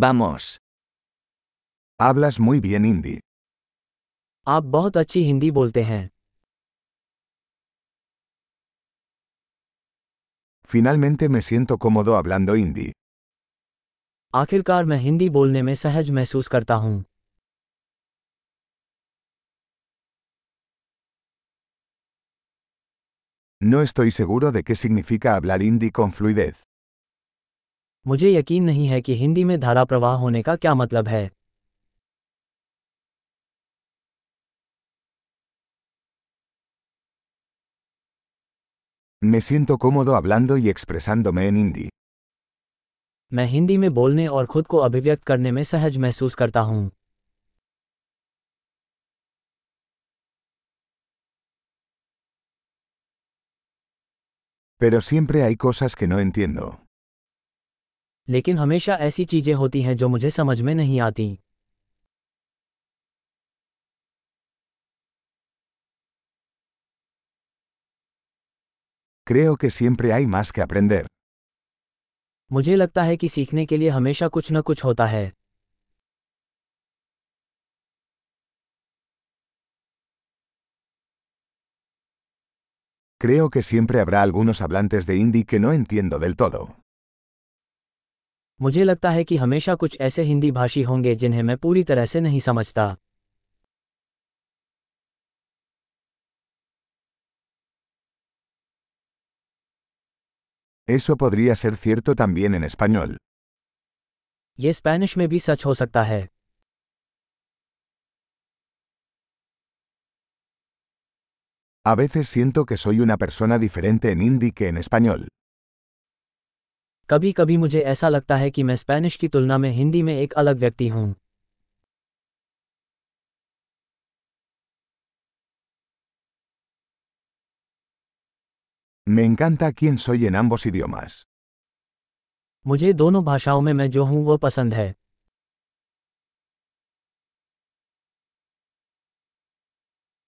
Vamos. Hablas muy bien hindi. आप बहुत अच्छी हिंदी बोलते हैं Finalmente me siento cómodo hablando hindi. आखिरकार मैं हिंदी बोलने में सहज महसूस करता हूँ No estoy seguro de qué significa hablar hindi con fluidez. मुझे यकीन नहीं है कि हिंदी में धारा प्रवाह होने का क्या मतलब है Me siento cómodo hablando y expresándome en hindi. मैं हिंदी में बोलने और खुद को अभिव्यक्त करने में सहज महसूस करता हूँ Pero siempre hay cosas que no entiendo. लेकिन हमेशा ऐसी चीज़ें होती हैं जो मुझे समझ में नहीं आती Creo que siempre hay más que aprender. मुझे लगता है कि सीखने के लिए हमेशा कुछ न कुछ होता है Creo que siempre habrá algunos hablantes de hindi que no entiendo del todo. मुझे लगता है कि हमेशा कुछ ऐसे हिंदी भाषी होंगे जिन्हें मैं पूरी तरह से नहीं समझता Eso podría ser cierto también en español. ये स्पेनिश में भी सच हो सकता है A veces siento que soy una persona diferente en hindi que en español. कभी कभी मुझे ऐसा लगता है कि मैं स्पेनिश की तुलना में हिंदी में एक अलग व्यक्ति हूँ Me encanta quién soy en ambos idiomas. मुझे दोनों भाषाओं में मैं जो हूँ वो पसंद है